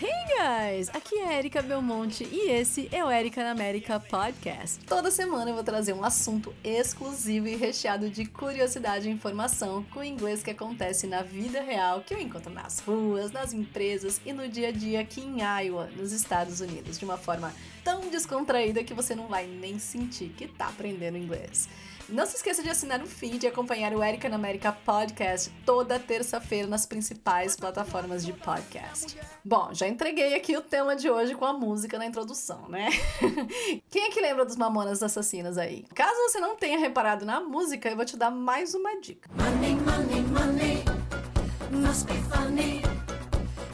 Hey guys, aqui é Erika Belmonte e esse é o Erika na América Podcast. Toda semana eu vou trazer um assunto exclusivo e recheado de curiosidade e informação com o inglês que acontece na vida real que eu encontro nas ruas, nas empresas e no dia a dia aqui em Iowa, nos Estados Unidos, de uma forma tão descontraída que você não vai nem sentir que tá aprendendo inglês. Não se esqueça de assinar o feed e acompanhar o Erika na América Podcast toda terça-feira nas principais plataformas de podcast. Bom, já entreguei aqui o tema de hoje com a música na introdução, né? Quem é que lembra dos Mamonas Assassinas aí? Caso você não tenha reparado na música, eu vou te dar mais uma dica. Money, money, money, must be funny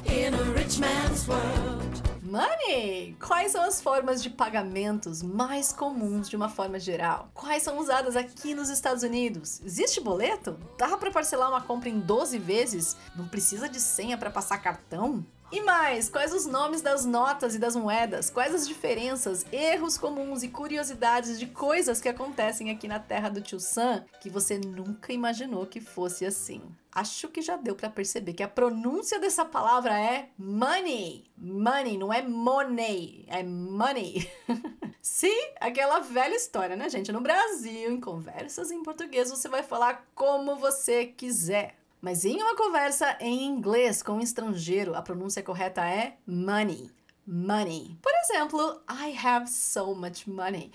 in a rich man's world. Money! Quais são as formas de pagamentos mais comuns de uma forma geral? Quais são usadas aqui nos Estados Unidos? Existe boleto? Dá para parcelar uma compra em 12 vezes? Não precisa de senha para passar cartão? E mais, quais os nomes das notas e das moedas? Quais as diferenças, erros comuns e curiosidades de coisas que acontecem aqui na terra do tio Sam que você nunca imaginou que fosse assim? Acho que já deu para perceber que a pronúncia dessa palavra é money. Money, não é money, é money. Sim, aquela velha história, né, gente? No Brasil, em conversas em português, você vai falar como você quiser. Mas em uma conversa em inglês com um estrangeiro, a pronúncia correta é money. Money. Por exemplo, I have so much money.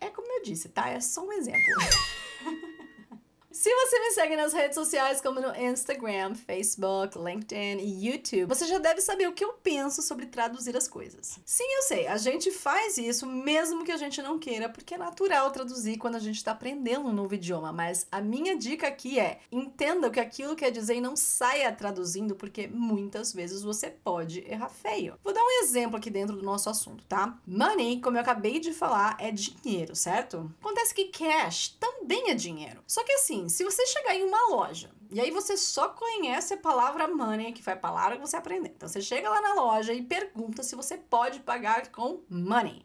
É como eu disse, tá? É só um exemplo. Se você me segue nas redes sociais, como no Instagram, Facebook, LinkedIn e YouTube, você já deve saber o que eu penso sobre traduzir as coisas. Sim, eu sei, a gente faz isso mesmo que a gente não queira, porque é natural traduzir quando a gente está aprendendo um novo idioma. Mas a minha dica aqui é: entenda o que aquilo quer dizer e não saia traduzindo, porque muitas vezes você pode errar feio. Vou dar um exemplo aqui dentro do nosso assunto, tá? Money, como eu acabei de falar, é dinheiro, certo? Acontece que cash também é dinheiro. Só que assim, se você chegar em uma loja e aí você só conhece a palavra money, que foi a palavra que você aprendeu. Então você chega lá na loja e pergunta se você pode pagar com money.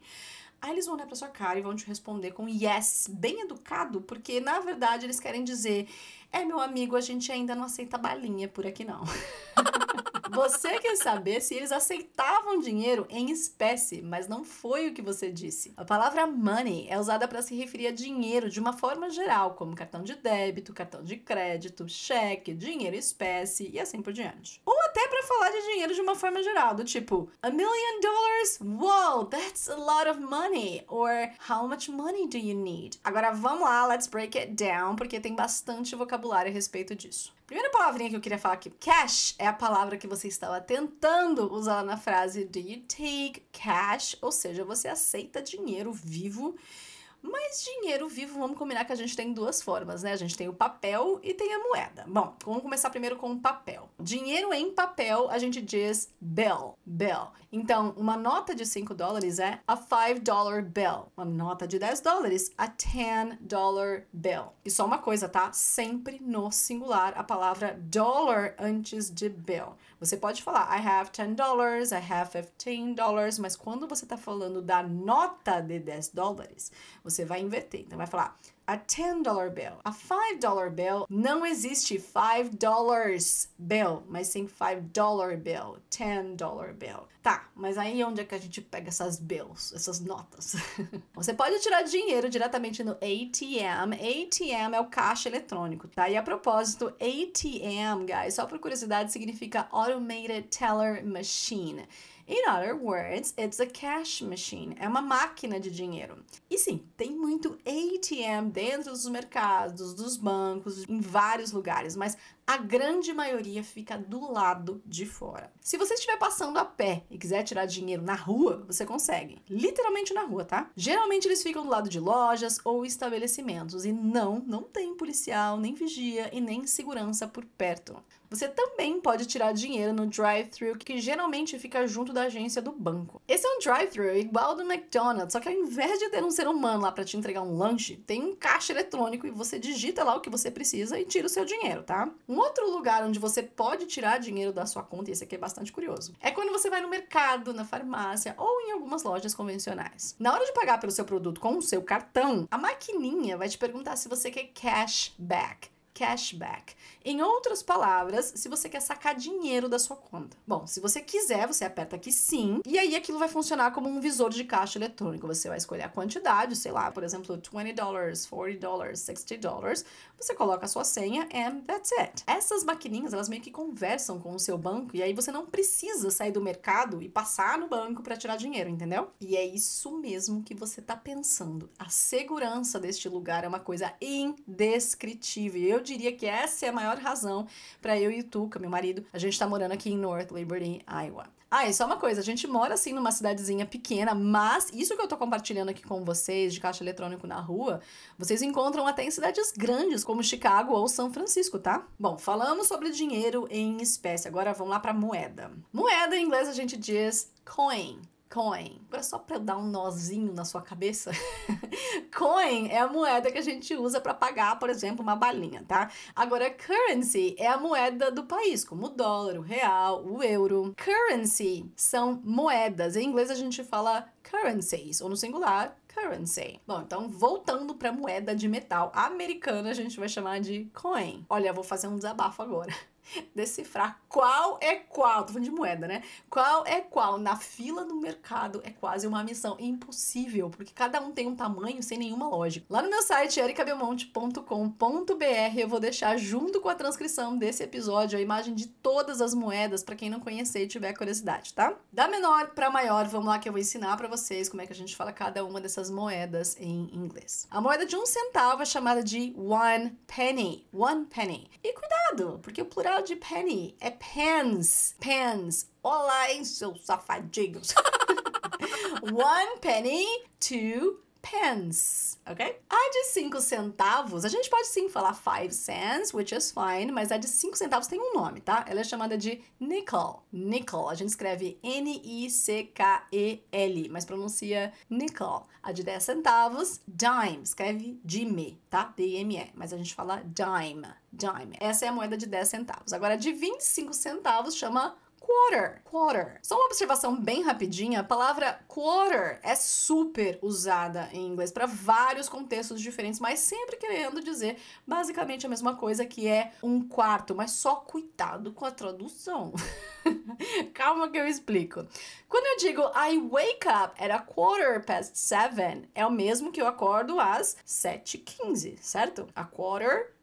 Aí eles vão olhar pra sua cara e vão te responder com yes, bem educado, porque na verdade eles querem dizer: é meu amigo, a gente ainda não aceita balinha por aqui não. Você quer saber se eles aceitavam dinheiro em espécie, mas não foi o que você disse. A palavra money é usada para se referir a dinheiro de uma forma geral, como cartão de débito, cartão de crédito, cheque, dinheiro em espécie e assim por diante. Ou até para falar de dinheiro de uma forma geral, do tipo, a million dollars? Wow, that's a lot of money. Or how much money do you need? Agora vamos lá, let's break it down, porque tem bastante vocabulário a respeito disso. Primeira palavrinha que eu queria falar aqui, cash, é a palavra que você estava tentando usar na frase do you take cash, ou seja, você aceita dinheiro vivo mas dinheiro vivo, vamos combinar que a gente tem duas formas, né? A gente tem o papel e tem a moeda. Bom, vamos começar primeiro com o papel. Dinheiro em papel, a gente diz bill, bill. Então, uma nota de 5 dólares é a 5 dollar bill. Uma nota de 10 dólares, a 10 dollar bill. E só uma coisa, tá? Sempre no singular a palavra dollar antes de bill. Você pode falar I have 10 dollars, I have 15 dollars, mas quando você tá falando da nota de 10 dólares, você vai inverter. Então vai falar a 10 dollar bill. A 5 dollar bill não existe 5 dollars bill, mas sim 5 dollar bill, 10 dollar bill. Tá, mas aí onde é que a gente pega essas bills, essas notas? Você pode tirar dinheiro diretamente no ATM. ATM é o caixa eletrônico, tá? E a propósito, ATM, guys, só por curiosidade, significa Automated Teller Machine. In other words, it's a cash machine. É uma máquina de dinheiro. E sim, tem muito ATM dentro dos mercados, dos bancos, em vários lugares, mas a grande maioria fica do lado de fora. Se você estiver passando a pé e quiser tirar dinheiro na rua, você consegue. Literalmente na rua, tá? Geralmente eles ficam do lado de lojas ou estabelecimentos e não, não tem policial, nem vigia e nem segurança por perto. Você também pode tirar dinheiro no drive-thru, que geralmente fica junto da agência do banco. Esse é um drive-thru igual do McDonald's, só que ao invés de ter um ser humano lá para te entregar um lanche, tem um caixa eletrônico e você digita lá o que você precisa e tira o seu dinheiro, tá? Um outro lugar onde você pode tirar dinheiro da sua conta, e esse aqui é bastante curioso, é quando você vai no mercado, na farmácia ou em algumas lojas convencionais. Na hora de pagar pelo seu produto com o seu cartão, a maquininha vai te perguntar se você quer cash back cashback. Em outras palavras, se você quer sacar dinheiro da sua conta. Bom, se você quiser, você aperta aqui sim, e aí aquilo vai funcionar como um visor de caixa eletrônico. Você vai escolher a quantidade, sei lá, por exemplo, 20 dólares, 40 dólares, 60 dólares. Você coloca a sua senha and that's it. Essas maquininhas, elas meio que conversam com o seu banco e aí você não precisa sair do mercado e passar no banco para tirar dinheiro, entendeu? E é isso mesmo que você tá pensando. A segurança deste lugar é uma coisa indescritível. Eu diria que essa é a maior razão para eu e o Tuca, meu marido, a gente tá morando aqui em North Liberty, Iowa. Ah, e só uma coisa, a gente mora assim numa cidadezinha pequena, mas isso que eu tô compartilhando aqui com vocês de caixa eletrônico na rua, vocês encontram até em cidades grandes como Chicago ou São Francisco, tá? Bom, falamos sobre dinheiro em espécie, agora vamos lá para moeda. Moeda em inglês a gente diz coin. Coin. Agora, só para dar um nozinho na sua cabeça, coin é a moeda que a gente usa para pagar, por exemplo, uma balinha, tá? Agora, currency é a moeda do país, como o dólar, o real, o euro. Currency são moedas. Em inglês a gente fala currencies, ou no singular, currency. Bom, então voltando para moeda de metal americana, a gente vai chamar de coin. Olha, vou fazer um desabafo agora decifrar qual é qual, tô falando de moeda, né? Qual é qual na fila do mercado é quase uma missão impossível, porque cada um tem um tamanho sem nenhuma lógica. Lá no meu site ericabelmonte.com.br eu vou deixar junto com a transcrição desse episódio a imagem de todas as moedas para quem não conhecer e tiver curiosidade, tá? Da menor para maior, vamos lá que eu vou ensinar para vocês como é que a gente fala cada uma dessas moedas em inglês. A moeda de um centavo é chamada de one penny, one penny. E cuidado, porque o plural de penny é pens. Pens. Olá, hein, seus safadinhos. One penny, two pence, ok? A de 5 centavos, a gente pode sim falar 5 cents, which is fine, mas a de 5 centavos tem um nome, tá? Ela é chamada de nickel. Nickel, a gente escreve N-I-C-K-E-L, mas pronuncia nickel. A de 10 centavos, dime, escreve dime, tá? D-I-M-E, mas a gente fala dime, dime. Essa é a moeda de 10 centavos. Agora, a de 25 centavos chama quarter. Quarter. Só uma observação bem rapidinha: a palavra quarter é super usada em inglês para vários contextos diferentes, mas sempre querendo dizer basicamente a mesma coisa que é um quarto, mas só cuidado com a tradução. Calma que eu explico. Quando eu digo I wake up at a quarter past seven, é o mesmo que eu acordo às 7h15, certo? A quarter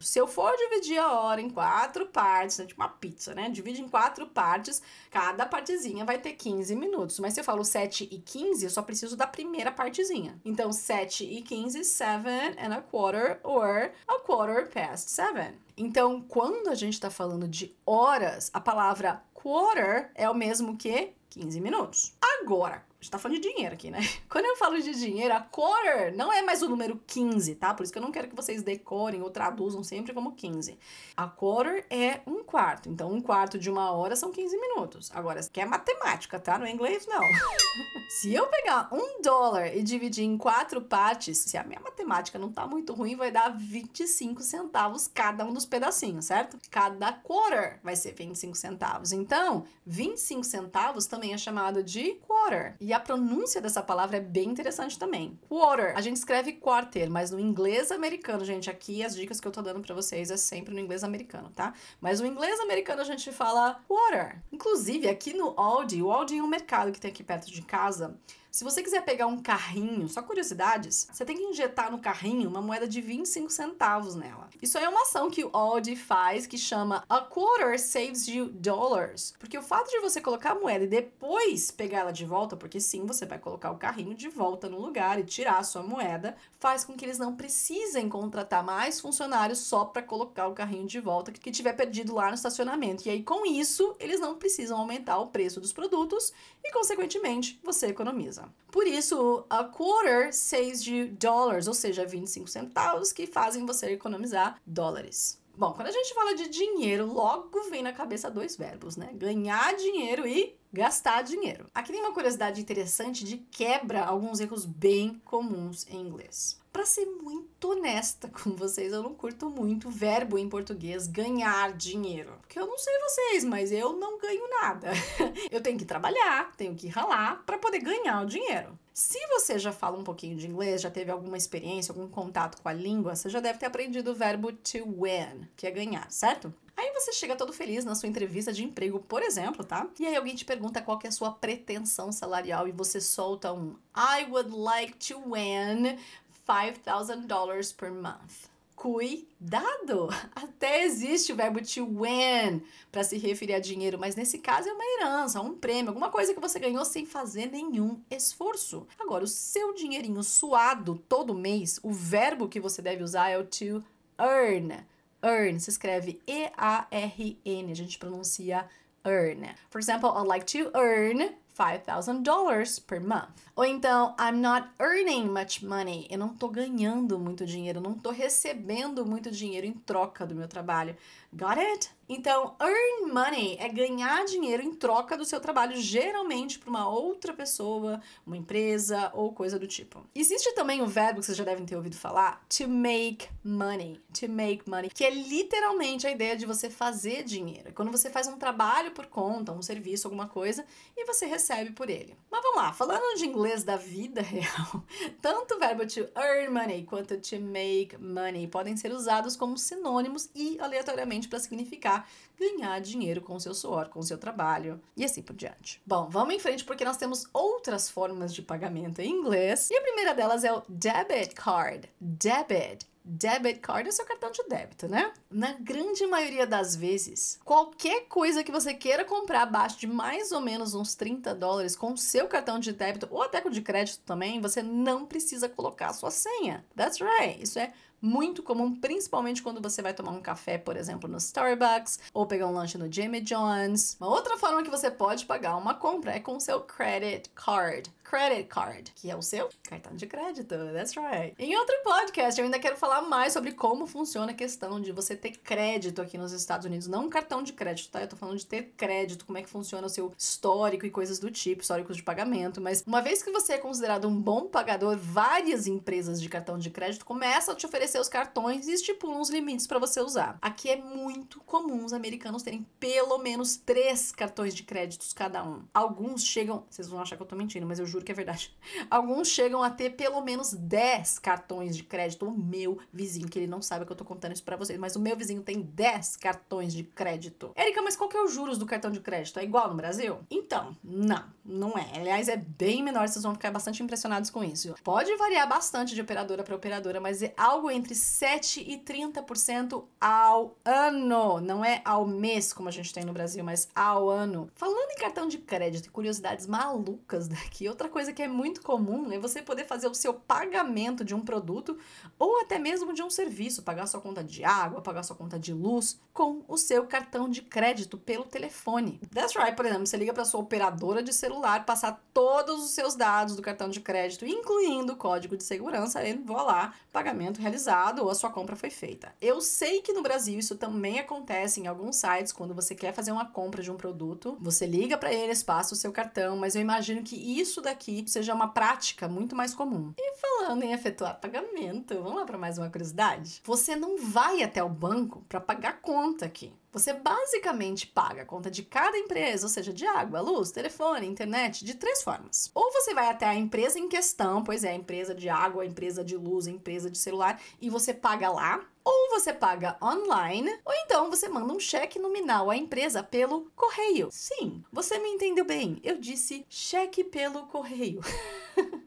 Se eu for dividir a hora em quatro partes, né, tipo uma pizza, né? Divide em quatro partes, cada partezinha vai ter 15 minutos. Mas se eu falo 7 e 15, eu só preciso da primeira partezinha. Então, 7 e 15, 7 and a quarter, or a quarter past seven. Então, quando a gente está falando de horas, a palavra quarter é o mesmo que 15 minutos. Agora, gente tá falando de dinheiro aqui, né? Quando eu falo de dinheiro, a quarter não é mais o número 15, tá? Por isso que eu não quero que vocês decorem ou traduzam sempre como 15. A quarter é um quarto. Então, um quarto de uma hora são 15 minutos. Agora, que é matemática, tá? No inglês, não. se eu pegar um dólar e dividir em quatro partes, se a minha matemática não tá muito ruim, vai dar 25 centavos cada um dos pedacinhos, certo? Cada quarter vai ser 25 centavos. Então, 25 centavos também é chamado de quarter. E a pronúncia dessa palavra é bem interessante também. Quarter. A gente escreve quarter, mas no inglês americano, gente, aqui as dicas que eu tô dando para vocês é sempre no inglês americano, tá? Mas no inglês americano a gente fala quarter. Inclusive, aqui no Aldi, o Aldi é um mercado que tem aqui perto de casa. Se você quiser pegar um carrinho, só curiosidades, você tem que injetar no carrinho uma moeda de 25 centavos nela. Isso aí é uma ação que o Aldi faz que chama A Quarter Saves You Dollars. Porque o fato de você colocar a moeda e depois pegar ela de volta, porque sim, você vai colocar o carrinho de volta no lugar e tirar a sua moeda, faz com que eles não precisem contratar mais funcionários só para colocar o carrinho de volta que tiver perdido lá no estacionamento. E aí, com isso, eles não precisam aumentar o preço dos produtos e, consequentemente, você economiza. Por isso, a quarter saves you dollars, ou seja, 25 centavos que fazem você economizar dólares. Bom, quando a gente fala de dinheiro, logo vem na cabeça dois verbos, né? Ganhar dinheiro e gastar dinheiro. Aqui tem uma curiosidade interessante de quebra alguns erros bem comuns em inglês. Pra ser muito honesta com vocês, eu não curto muito o verbo em português ganhar dinheiro. Porque eu não sei vocês, mas eu não ganho nada. eu tenho que trabalhar, tenho que ralar para poder ganhar o dinheiro. Se você já fala um pouquinho de inglês, já teve alguma experiência, algum contato com a língua, você já deve ter aprendido o verbo to win, que é ganhar, certo? Aí você chega todo feliz na sua entrevista de emprego, por exemplo, tá? E aí alguém te pergunta qual que é a sua pretensão salarial e você solta um I would like to win $5,000 per month. Cuidado! Até existe o verbo to win para se referir a dinheiro, mas nesse caso é uma herança, um prêmio, alguma coisa que você ganhou sem fazer nenhum esforço. Agora, o seu dinheirinho suado todo mês, o verbo que você deve usar é o to earn. Earn se escreve E-A-R-N, a gente pronuncia earn. For example, I'd like to earn $5,000 per month. Ou então, I'm not earning much money. Eu não tô ganhando muito dinheiro, não tô recebendo muito dinheiro em troca do meu trabalho. Got it? Então, earn money é ganhar dinheiro em troca do seu trabalho, geralmente para uma outra pessoa, uma empresa ou coisa do tipo. Existe também o verbo que vocês já devem ter ouvido falar, to make money. To make money, que é literalmente a ideia de você fazer dinheiro. É quando você faz um trabalho por conta, um serviço, alguma coisa, e você recebe por ele. Mas vamos lá, falando de inglês da vida real, tanto o verbo to earn money quanto to make money podem ser usados como sinônimos e aleatoriamente para significar ganhar dinheiro com o seu suor, com o seu trabalho e assim por diante. Bom, vamos em frente porque nós temos outras formas de pagamento em inglês e a primeira delas é o debit card. Debit debit card é seu cartão de débito, né? Na grande maioria das vezes, qualquer coisa que você queira comprar abaixo de mais ou menos uns 30 dólares com seu cartão de débito ou até com de crédito também, você não precisa colocar a sua senha. That's right. Isso é muito comum, principalmente quando você vai tomar um café, por exemplo, no Starbucks ou pegar um lanche no Jimmy John's. Uma outra forma que você pode pagar uma compra é com seu credit card credit card, que é o seu cartão de crédito. That's right. Em outro podcast, eu ainda quero falar mais sobre como funciona a questão de você ter crédito aqui nos Estados Unidos. Não um cartão de crédito, tá? Eu tô falando de ter crédito, como é que funciona o seu histórico e coisas do tipo, históricos de pagamento. Mas uma vez que você é considerado um bom pagador, várias empresas de cartão de crédito começam a te oferecer os cartões e estipulam os limites para você usar. Aqui é muito comum os americanos terem pelo menos três cartões de créditos cada um. Alguns chegam, vocês vão achar que eu tô mentindo, mas eu juro que é verdade. Alguns chegam a ter pelo menos 10 cartões de crédito. O meu vizinho, que ele não sabe que eu tô contando isso para vocês, mas o meu vizinho tem 10 cartões de crédito. Érica, mas qual que é o juros do cartão de crédito? É igual no Brasil? Então, não, não é. Aliás, é bem menor, vocês vão ficar bastante impressionados com isso. Pode variar bastante de operadora para operadora, mas é algo entre 7 e 30% ao ano. Não é ao mês, como a gente tem no Brasil, mas ao ano. Falando em cartão de crédito e curiosidades malucas daqui, outra Outra coisa que é muito comum é você poder fazer o seu pagamento de um produto ou até mesmo de um serviço, pagar sua conta de água, pagar sua conta de luz com o seu cartão de crédito pelo telefone. That's right, por exemplo, você liga para sua operadora de celular, passar todos os seus dados do cartão de crédito, incluindo o código de segurança, e vou lá, pagamento realizado ou a sua compra foi feita. Eu sei que no Brasil isso também acontece em alguns sites quando você quer fazer uma compra de um produto, você liga para eles, passa o seu cartão, mas eu imagino que isso daqui aqui seja uma prática muito mais comum. E falando em efetuar pagamento, vamos lá para mais uma curiosidade? Você não vai até o banco para pagar conta aqui. Você basicamente paga a conta de cada empresa, ou seja, de água, luz, telefone, internet, de três formas. Ou você vai até a empresa em questão, pois é, a empresa de água, a empresa de luz, a empresa de celular, e você paga lá, ou você paga online, ou então você manda um cheque nominal à empresa pelo correio. Sim, você me entendeu bem. Eu disse cheque pelo correio.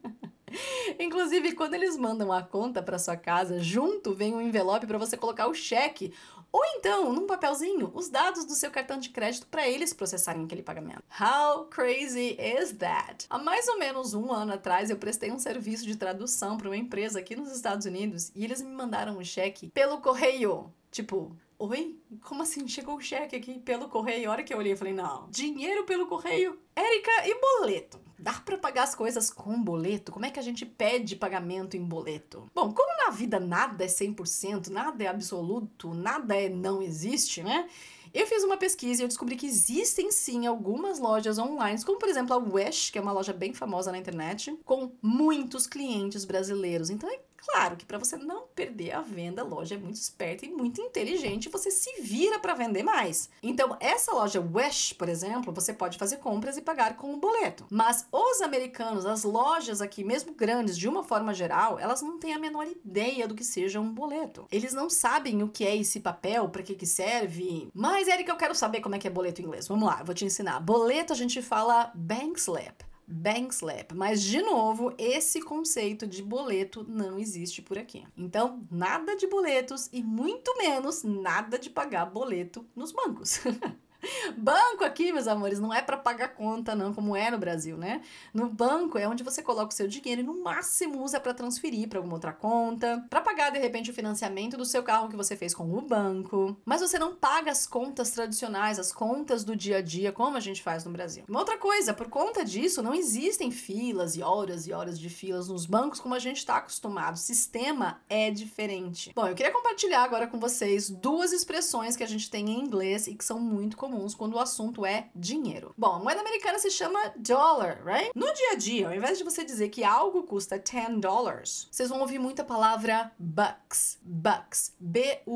Inclusive, quando eles mandam a conta para sua casa, junto vem um envelope para você colocar o cheque ou então, num papelzinho, os dados do seu cartão de crédito para eles processarem aquele pagamento. How crazy is that? Há mais ou menos um ano atrás, eu prestei um serviço de tradução para uma empresa aqui nos Estados Unidos e eles me mandaram um cheque pelo correio. Tipo, Oi? Como assim? Chegou o cheque aqui pelo correio? A hora que eu olhei, eu falei, não. Dinheiro pelo correio? Érica, e boleto? Dá para pagar as coisas com boleto? Como é que a gente pede pagamento em boleto? Bom, como na vida nada é 100%, nada é absoluto, nada é não existe, né? Eu fiz uma pesquisa e eu descobri que existem sim algumas lojas online, como por exemplo a Wish, que é uma loja bem famosa na internet, com muitos clientes brasileiros. Então é Claro que para você não perder a venda, a loja é muito esperta e muito inteligente, você se vira para vender mais. Então, essa loja Wish, por exemplo, você pode fazer compras e pagar com o boleto. Mas os americanos, as lojas aqui, mesmo grandes, de uma forma geral, elas não têm a menor ideia do que seja um boleto. Eles não sabem o que é esse papel, para que que serve. Mas, Erika, eu quero saber como é que é boleto em inglês. Vamos lá, eu vou te ensinar. Boleto a gente fala bank slip bank slap. Mas, de novo, esse conceito de boleto não existe por aqui. Então, nada de boletos e muito menos nada de pagar boleto nos bancos. Banco aqui, meus amores, não é para pagar conta, não, como é no Brasil, né? No banco é onde você coloca o seu dinheiro e no máximo usa para transferir para alguma outra conta, para pagar de repente o financiamento do seu carro que você fez com o banco. Mas você não paga as contas tradicionais, as contas do dia a dia, como a gente faz no Brasil. Uma outra coisa, por conta disso, não existem filas e horas e horas de filas nos bancos como a gente está acostumado. O sistema é diferente. Bom, eu queria compartilhar agora com vocês duas expressões que a gente tem em inglês e que são muito comuns comuns quando o assunto é dinheiro. Bom, a moeda americana se chama dollar, right? No dia a dia, ao invés de você dizer que algo custa 10 dollars, vocês vão ouvir muita palavra bucks, bucks, B-U-C-K-S,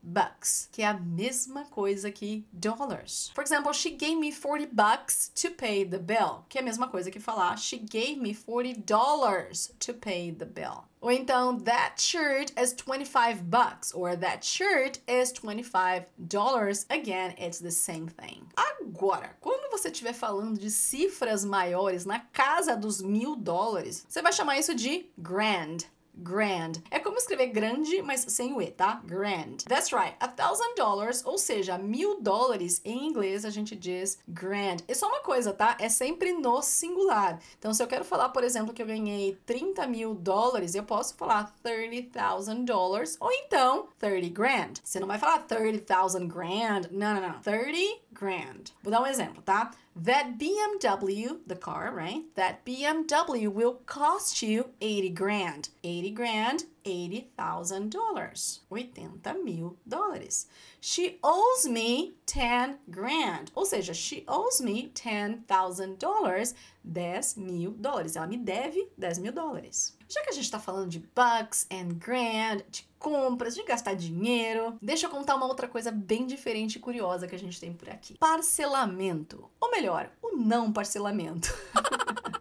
bucks, que é a mesma coisa que dollars. For example, she gave me 40 bucks to pay the bill, que é a mesma coisa que falar she gave me 40 dollars to pay the bill. Ou então, that shirt is 25 bucks, or that shirt is 25 dollars. Again, it's the same thing. Agora, quando você estiver falando de cifras maiores na casa dos mil dólares, você vai chamar isso de grand grand. É como escrever grande, mas sem o E, tá? Grand. That's right. A thousand dollars, ou seja, mil dólares em inglês a gente diz grand. E só uma coisa, tá? É sempre no singular. Então, se eu quero falar, por exemplo, que eu ganhei 30 mil dólares, eu posso falar 30,000 dollars ou então 30 grand. Você não vai falar 30,000 grand. Não, não, não. 30 grand. Vou dar um exemplo, tá? That BMW, the car, right? That BMW will cost you 80 grand. 80 grand, $80,000. 80 mil dólares. She owes me 10 grand. Ou seja, she owes me $10,000. 10 mil dólares. Ela me deve 10 mil dólares. Já que a gente está falando de bucks and grand, de compras, de gastar dinheiro, deixa eu contar uma outra coisa bem diferente e curiosa que a gente tem por aqui: parcelamento. Ou melhor, o não parcelamento.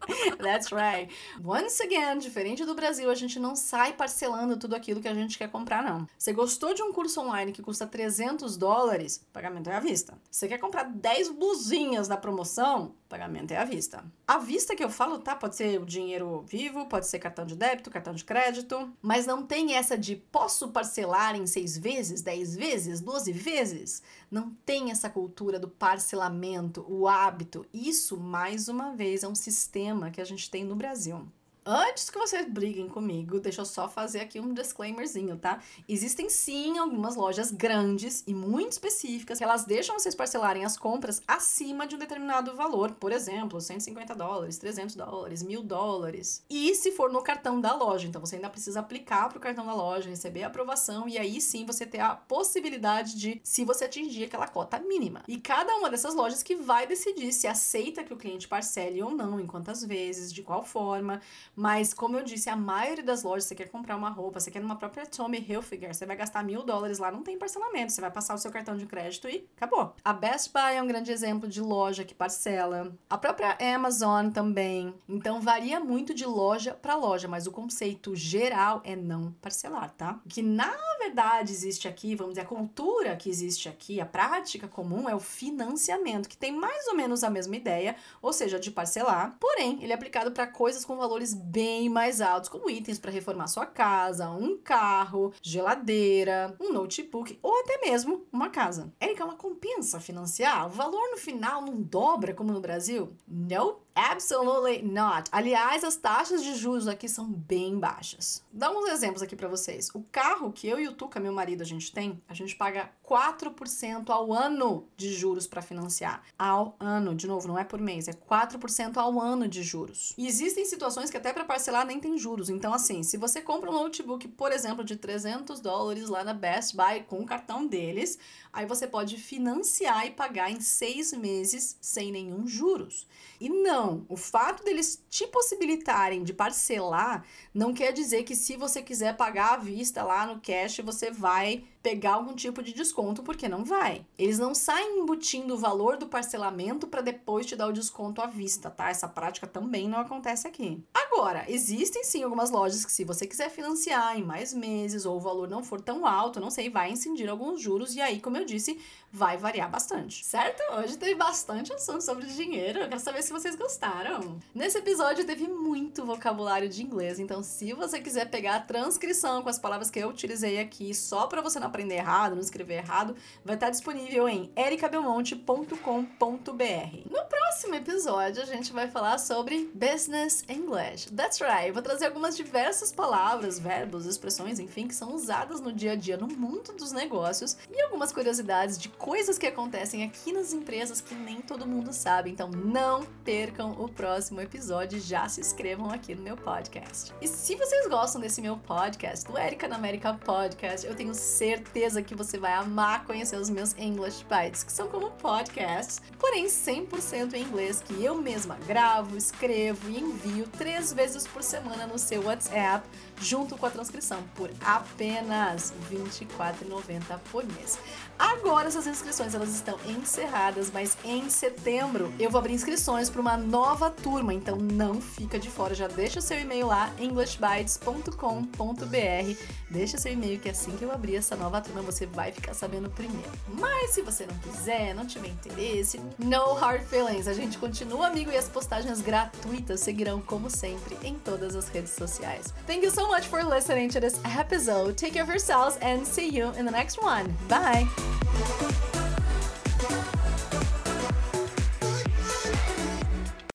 That's right. Once again, diferente do Brasil, a gente não sai parcelando tudo aquilo que a gente quer comprar, não. Você gostou de um curso online que custa 300 dólares? Pagamento é à vista. Você quer comprar 10 blusinhas na promoção? Pagamento é à vista. À vista que eu falo, tá? Pode ser o dinheiro vivo, pode ser cartão de débito, cartão de crédito, mas não tem essa de posso parcelar em 6 vezes, 10 vezes, 12 vezes. Não tem essa cultura do parcelamento, o hábito. Isso, mais uma vez, é um sistema que a gente tem no Brasil. Antes que vocês briguem comigo, deixa eu só fazer aqui um disclaimerzinho, tá? Existem sim algumas lojas grandes e muito específicas que elas deixam vocês parcelarem as compras acima de um determinado valor. Por exemplo, 150 dólares, 300 dólares, mil dólares. E se for no cartão da loja, então você ainda precisa aplicar para o cartão da loja, receber a aprovação e aí sim você ter a possibilidade de, se você atingir aquela cota mínima. E cada uma dessas lojas que vai decidir se aceita que o cliente parcele ou não, em quantas vezes, de qual forma mas, como eu disse, a maioria das lojas, você quer comprar uma roupa, você quer numa própria Tommy Hilfiger, você vai gastar mil dólares lá, não tem parcelamento. Você vai passar o seu cartão de crédito e acabou. A Best Buy é um grande exemplo de loja que parcela. A própria Amazon também. Então, varia muito de loja para loja, mas o conceito geral é não parcelar, tá? Que na verdade existe aqui, vamos dizer, a cultura que existe aqui, a prática comum é o financiamento, que tem mais ou menos a mesma ideia, ou seja, de parcelar, porém, ele é aplicado para coisas com valores bem mais altos, como itens para reformar sua casa, um carro, geladeira, um notebook ou até mesmo uma casa. Érica, ela compensa financiar? O valor no final não dobra como no Brasil? Não. Absolutely not. Aliás, as taxas de juros aqui são bem baixas. Dá uns exemplos aqui para vocês. O carro que eu e o Tuca, meu marido, a gente tem, a gente paga 4% ao ano de juros para financiar. Ao ano, de novo, não é por mês, é 4% ao ano de juros. E existem situações que até para parcelar nem tem juros. Então, assim, se você compra um notebook, por exemplo, de 300 dólares lá na Best Buy com o cartão deles, aí você pode financiar e pagar em seis meses sem nenhum juros. E não, o fato deles te possibilitarem de parcelar não quer dizer que se você quiser pagar à vista lá no cash, você vai pegar algum tipo de desconto, porque não vai. Eles não saem embutindo o valor do parcelamento para depois te dar o desconto à vista, tá? Essa prática também não acontece aqui. Agora, existem sim algumas lojas que, se você quiser financiar em mais meses ou o valor não for tão alto, não sei, vai incidir alguns juros e aí, como eu disse, vai variar bastante, certo? Hoje teve bastante assunto sobre dinheiro, eu quero saber se vocês gostaram. Nesse episódio teve muito vocabulário de inglês, então se você quiser pegar a transcrição com as palavras que eu utilizei aqui só para você não aprender errado, não escrever errado, vai estar disponível em ericabelmonte.com.br. No próximo episódio, a gente vai falar sobre business English. That's right, eu vou trazer algumas diversas palavras, verbos, expressões, enfim, que são usadas no dia a dia no mundo dos negócios e algumas curiosidades de coisas que acontecem aqui nas empresas que nem todo mundo sabe. Então não percam o próximo episódio já se inscrevam aqui no meu podcast. E se vocês gostam desse meu podcast, do Erika na América Podcast, eu tenho certeza que você vai amar conhecer os meus English Bites, que são como podcasts, porém 100% em inglês, que eu mesma gravo, escrevo e envio três vezes por semana no seu WhatsApp, junto com a transcrição, por apenas R$ 24,90 por mês. Agora essas inscrições elas estão encerradas, mas em setembro eu vou abrir inscrições para uma nova turma, então não fica de fora. Já deixa o seu e-mail lá, englishbytes.com.br. Deixa seu e-mail que assim que eu abrir essa nova turma você vai ficar sabendo primeiro. Mas se você não quiser, não tiver interesse, no hard feelings. A gente continua amigo e as postagens gratuitas seguirão como sempre em todas as redes sociais. Thank you so much for listening to this episode. Take care of yourselves and see you in the next one. Bye.